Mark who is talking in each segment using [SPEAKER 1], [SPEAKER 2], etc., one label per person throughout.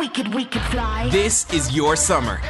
[SPEAKER 1] We could, we could fly.
[SPEAKER 2] This is your summer.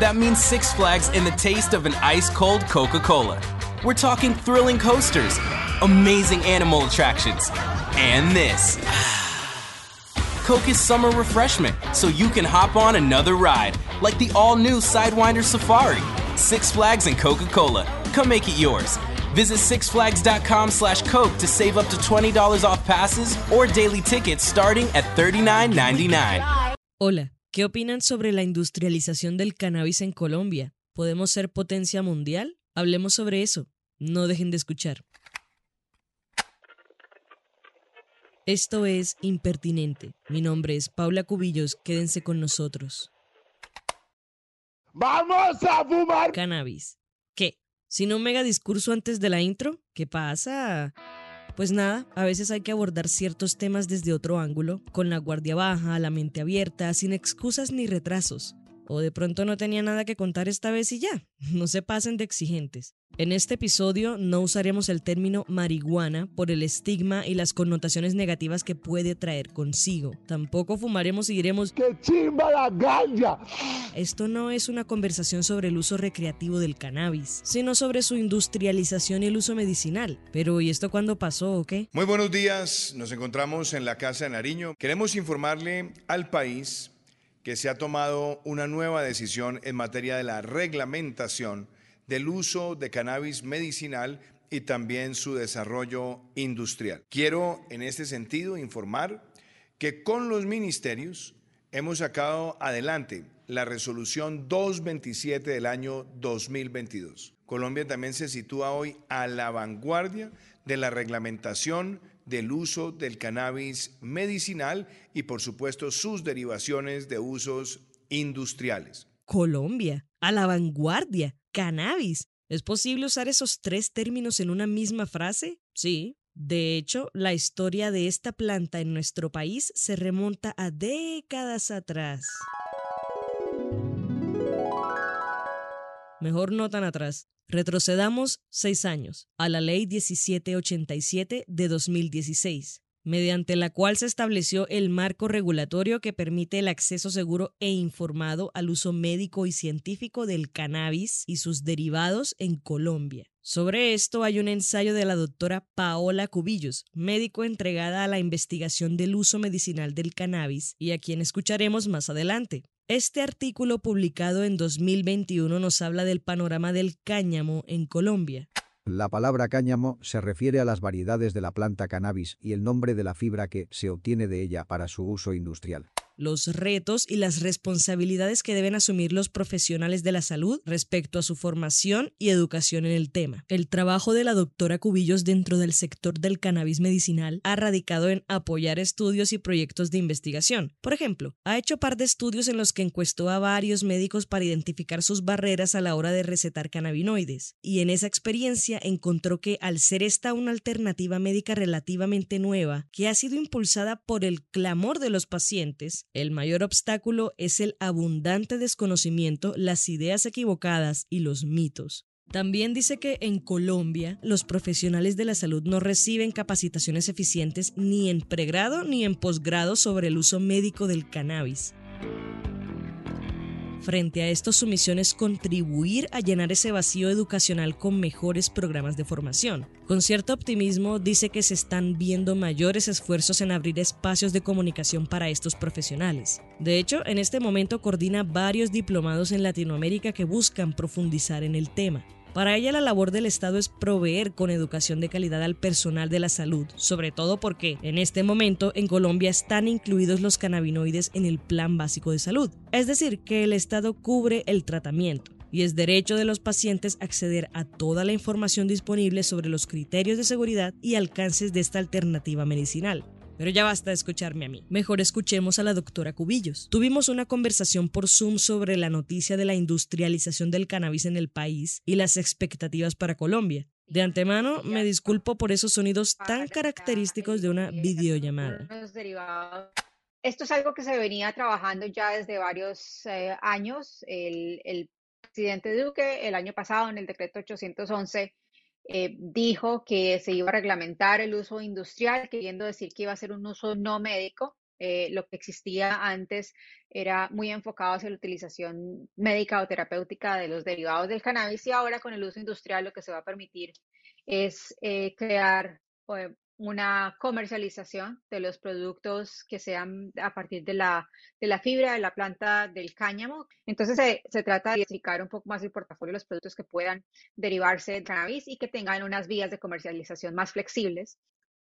[SPEAKER 2] That means Six Flags and the taste of an ice cold Coca Cola. We're talking thrilling coasters, amazing animal attractions, and this. Coke is summer refreshment, so you can hop on another ride, like the all new Sidewinder Safari. Six Flags and Coca Cola. Come make it yours. Visit sixflags.com slash Coke to save up to $20 off passes or daily tickets starting at $39.99.
[SPEAKER 3] Hola, ¿qué opinan sobre la industrialización del cannabis en Colombia? ¿Podemos ser potencia mundial? Hablemos sobre eso. No dejen de escuchar. Esto es Impertinente. Mi nombre es Paula Cubillos. Quédense con nosotros.
[SPEAKER 4] ¡Vamos a fumar!
[SPEAKER 3] Cannabis. ¿Qué? ¿Sin un mega discurso antes de la intro? ¿Qué pasa? Pues nada, a veces hay que abordar ciertos temas desde otro ángulo, con la guardia baja, la mente abierta, sin excusas ni retrasos. O de pronto no tenía nada que contar esta vez y ya, no se pasen de exigentes. En este episodio no usaremos el término marihuana por el estigma y las connotaciones negativas que puede traer consigo. Tampoco fumaremos y diremos
[SPEAKER 4] ¡Que chimba la ganja!
[SPEAKER 3] Esto no es una conversación sobre el uso recreativo del cannabis, sino sobre su industrialización y el uso medicinal. Pero ¿y esto cuándo pasó o qué?
[SPEAKER 5] Muy buenos días, nos encontramos en la Casa de Nariño. Queremos informarle al país que se ha tomado una nueva decisión en materia de la reglamentación del uso de cannabis medicinal y también su desarrollo industrial. Quiero en este sentido informar que con los ministerios hemos sacado adelante la resolución 227 del año 2022. Colombia también se sitúa hoy a la vanguardia de la reglamentación del uso del cannabis medicinal y por supuesto sus derivaciones de usos industriales.
[SPEAKER 3] Colombia, a la vanguardia, cannabis. ¿Es posible usar esos tres términos en una misma frase? Sí. De hecho, la historia de esta planta en nuestro país se remonta a décadas atrás. Mejor no tan atrás. Retrocedamos seis años a la Ley 1787 de 2016, mediante la cual se estableció el marco regulatorio que permite el acceso seguro e informado al uso médico y científico del cannabis y sus derivados en Colombia. Sobre esto hay un ensayo de la doctora Paola Cubillos, médico entregada a la investigación del uso medicinal del cannabis y a quien escucharemos más adelante. Este artículo publicado en 2021 nos habla del panorama del cáñamo en Colombia.
[SPEAKER 6] La palabra cáñamo se refiere a las variedades de la planta cannabis y el nombre de la fibra que se obtiene de ella para su uso industrial
[SPEAKER 3] los retos y las responsabilidades que deben asumir los profesionales de la salud respecto a su formación y educación en el tema. El trabajo de la doctora Cubillos dentro del sector del cannabis medicinal ha radicado en apoyar estudios y proyectos de investigación. Por ejemplo, ha hecho par de estudios en los que encuestó a varios médicos para identificar sus barreras a la hora de recetar cannabinoides, y en esa experiencia encontró que al ser esta una alternativa médica relativamente nueva, que ha sido impulsada por el clamor de los pacientes, el mayor obstáculo es el abundante desconocimiento, las ideas equivocadas y los mitos. También dice que en Colombia los profesionales de la salud no reciben capacitaciones eficientes ni en pregrado ni en posgrado sobre el uso médico del cannabis. Frente a esto, su misión es contribuir a llenar ese vacío educacional con mejores programas de formación. Con cierto optimismo, dice que se están viendo mayores esfuerzos en abrir espacios de comunicación para estos profesionales. De hecho, en este momento coordina varios diplomados en Latinoamérica que buscan profundizar en el tema. Para ella la labor del Estado es proveer con educación de calidad al personal de la salud, sobre todo porque en este momento en Colombia están incluidos los cannabinoides en el Plan Básico de Salud, es decir, que el Estado cubre el tratamiento y es derecho de los pacientes acceder a toda la información disponible sobre los criterios de seguridad y alcances de esta alternativa medicinal. Pero ya basta de escucharme a mí. Mejor escuchemos a la doctora Cubillos. Tuvimos una conversación por Zoom sobre la noticia de la industrialización del cannabis en el país y las expectativas para Colombia. De antemano, me disculpo por esos sonidos tan característicos de una videollamada.
[SPEAKER 7] Esto es algo que se venía trabajando ya desde varios eh, años. El, el presidente Duque, el año pasado, en el decreto 811, eh, dijo que se iba a reglamentar el uso industrial, queriendo decir que iba a ser un uso no médico. Eh, lo que existía antes era muy enfocado hacia la utilización médica o terapéutica de los derivados del cannabis y ahora con el uso industrial lo que se va a permitir es eh, crear una comercialización de los productos que sean a partir de la, de la fibra de la planta del cáñamo. Entonces se, trata de diversificar un poco más el portafolio de los productos que puedan derivarse del cannabis y que tengan unas vías de comercialización más flexibles.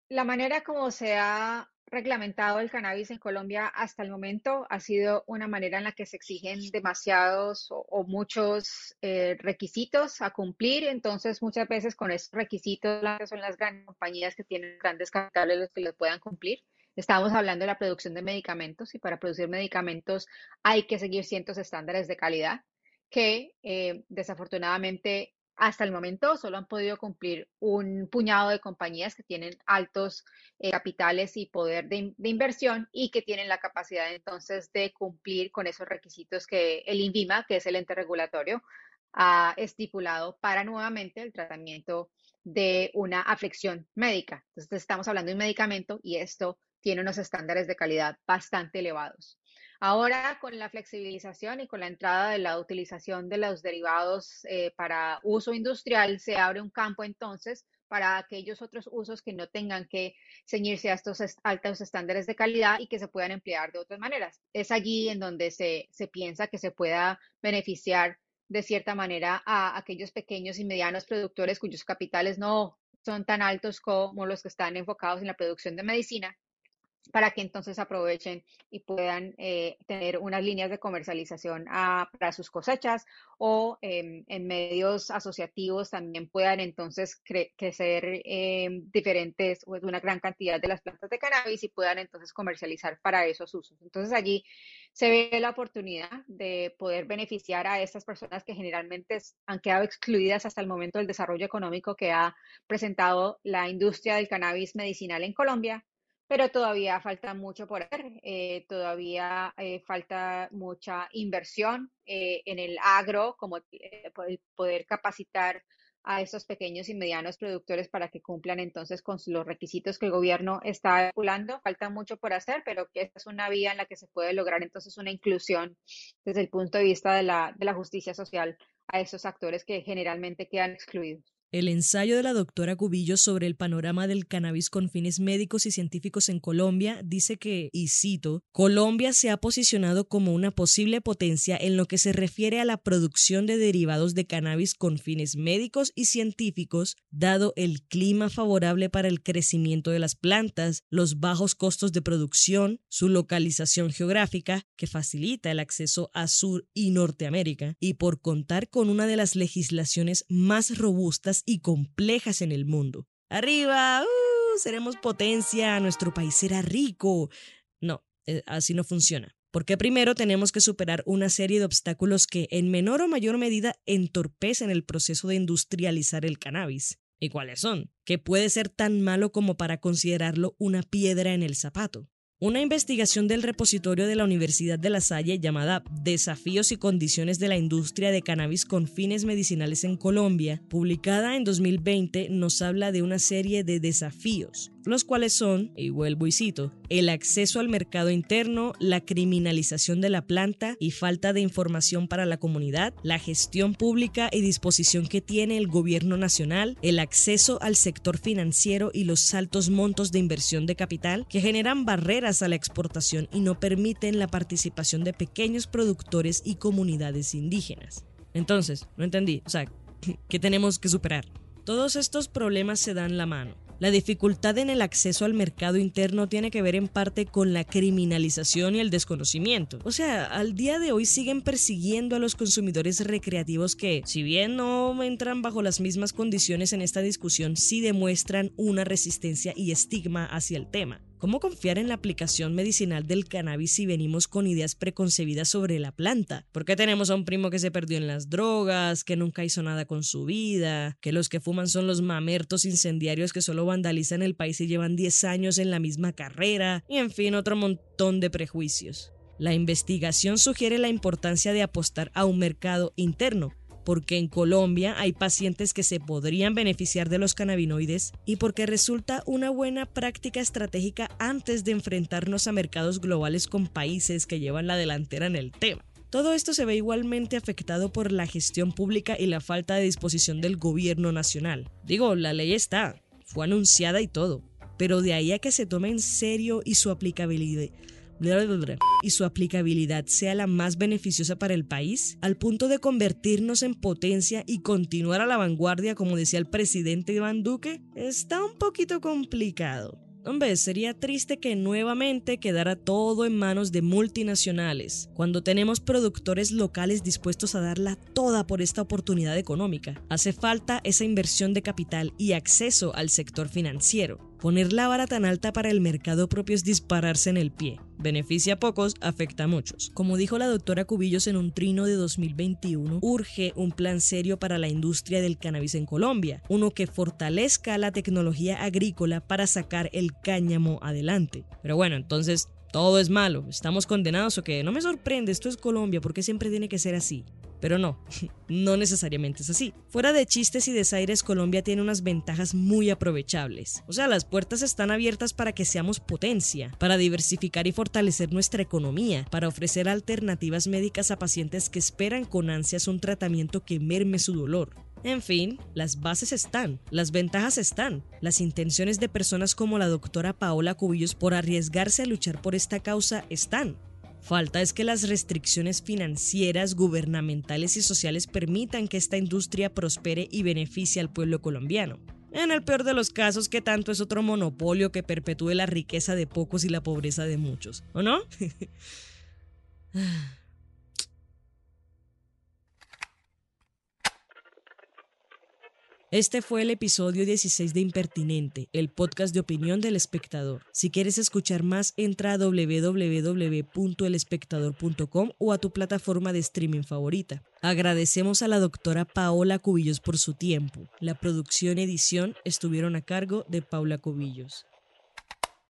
[SPEAKER 7] La manera como se ha reglamentado el cannabis en Colombia hasta el momento ha sido una manera en la que se exigen demasiados o, muchos eh, requisitos a cumplir. Entonces, muchas veces con esos requisitos son las grandes compañías que tienen grandes capitales los que los puedan cumplir. Estamos hablando de la producción de medicamentos y para producir medicamentos hay que seguir ciertos estándares de calidad que eh, desafortunadamente hasta el momento solo han podido cumplir un puñado de compañías que tienen altos eh, capitales y poder de, inversión y que tienen la capacidad entonces de cumplir con esos requisitos que el INVIMA, que es el ente regulatorio, ha estipulado para nuevamente el tratamiento de una aflicción médica. Entonces estamos hablando de un medicamento y esto tiene unos estándares de calidad bastante elevados. Ahora, con la flexibilización y con la entrada de la utilización de los derivados eh, para uso industrial, se abre un campo entonces para aquellos otros usos que no tengan que ceñirse a estos altos estándares de calidad y que se puedan emplear de otras maneras. Es allí en donde se, se piensa que se pueda beneficiar de cierta manera a aquellos pequeños y medianos productores cuyos capitales no son tan altos como los que están enfocados en la producción de medicina para que entonces aprovechen y puedan eh, tener unas líneas de comercialización para sus cosechas o em, en medios asociativos también puedan entonces crecer em, diferentes o una gran cantidad de las plantas de cannabis y puedan entonces comercializar para esos usos. Entonces allí se ve la oportunidad de poder beneficiar a estas personas que generalmente han quedado excluidas hasta el momento del desarrollo económico que ha presentado la industria del cannabis medicinal en Colombia pero todavía falta mucho por hacer, eh, todavía eh, falta mucha inversión eh, en el agro, como poder capacitar a esos pequeños y medianos productores para que cumplan entonces con los requisitos que el gobierno está calculando. Falta mucho por hacer, pero que esta es una vía en la que se puede lograr entonces una inclusión desde el punto de vista de la, de la justicia social a esos actores que generalmente quedan excluidos.
[SPEAKER 3] El ensayo de la doctora Cubillo sobre el panorama del cannabis con fines médicos y científicos en Colombia dice que, y cito, Colombia se ha posicionado como una posible potencia en lo que se refiere a la producción de derivados de cannabis con fines médicos y científicos, dado el clima favorable para el crecimiento de las plantas, los bajos costos de producción, su localización geográfica, que facilita el acceso a Sur y Norteamérica, y por contar con una de las legislaciones más robustas y complejas en el mundo. Arriba, uh, seremos potencia, nuestro país será rico. No, eh, así no funciona. Porque primero tenemos que superar una serie de obstáculos que en menor o mayor medida entorpecen el proceso de industrializar el cannabis. ¿Y cuáles son? Que puede ser tan malo como para considerarlo una piedra en el zapato. Una investigación del repositorio de la Universidad de La Salle llamada Desafíos y condiciones de la industria de cannabis con fines medicinales en Colombia, publicada en 2020, nos habla de una serie de desafíos los cuales son, y vuelvo y cito, el acceso al mercado interno, la criminalización de la planta y falta de información para la comunidad, la gestión pública y disposición que tiene el gobierno nacional, el acceso al sector financiero y los altos montos de inversión de capital que generan barreras a la exportación y no permiten la participación de pequeños productores y comunidades indígenas. Entonces, no entendí, o sea, ¿qué tenemos que superar? Todos estos problemas se dan la mano. La dificultad en el acceso al mercado interno tiene que ver en parte con la criminalización y el desconocimiento. O sea, al día de hoy siguen persiguiendo a los consumidores recreativos que, si bien no entran bajo las mismas condiciones en esta discusión, sí demuestran una resistencia y estigma hacia el tema. ¿Cómo confiar en la aplicación medicinal del cannabis si venimos con ideas preconcebidas sobre la planta? ¿Por qué tenemos a un primo que se perdió en las drogas, que nunca hizo nada con su vida, que los que fuman son los mamertos incendiarios que solo vandalizan el país y llevan 10 años en la misma carrera? Y en fin, otro montón de prejuicios. La investigación sugiere la importancia de apostar a un mercado interno, porque en Colombia hay pacientes que se podrían beneficiar de los cannabinoides y porque resulta una buena práctica estratégica antes de enfrentarnos a mercados globales con países que llevan la delantera en el tema. Todo esto se ve igualmente afectado por la gestión pública y la falta de disposición del gobierno nacional. Digo, la ley está, fue anunciada y todo, pero de ahí a que se tome en serio y su aplicabilidad y su aplicabilidad sea la más beneficiosa para el país, al punto de convertirnos en potencia y continuar a la vanguardia, como decía el presidente Iván Duque, está un poquito complicado. Hombre, sería triste que nuevamente quedara todo en manos de multinacionales, cuando tenemos productores locales dispuestos a darla toda por esta oportunidad económica. Hace falta esa inversión de capital y acceso al sector financiero. Poner la vara tan alta para el mercado propio es dispararse en el pie. Beneficia a pocos, afecta a muchos. Como dijo la doctora Cubillos en un trino de 2021, urge un plan serio para la industria del cannabis en Colombia, uno que fortalezca la tecnología agrícola para sacar el cáñamo adelante. Pero bueno, entonces todo es malo, estamos condenados o qué? No me sorprende, esto es Colombia, ¿por qué siempre tiene que ser así? Pero no, no necesariamente es así. Fuera de chistes y desaires, Colombia tiene unas ventajas muy aprovechables. O sea, las puertas están abiertas para que seamos potencia, para diversificar y fortalecer nuestra economía, para ofrecer alternativas médicas a pacientes que esperan con ansias un tratamiento que merme su dolor. En fin, las bases están, las ventajas están, las intenciones de personas como la doctora Paola Cubillos por arriesgarse a luchar por esta causa están. Falta es que las restricciones financieras, gubernamentales y sociales permitan que esta industria prospere y beneficie al pueblo colombiano. En el peor de los casos, que tanto es otro monopolio que perpetúe la riqueza de pocos y la pobreza de muchos, ¿o no? Este fue el episodio 16 de Impertinente, el podcast de opinión del espectador. Si quieres escuchar más, entra a www.elespectador.com o a tu plataforma de streaming favorita. Agradecemos a la doctora Paola Cubillos por su tiempo. La producción y edición estuvieron a cargo de Paula Cubillos.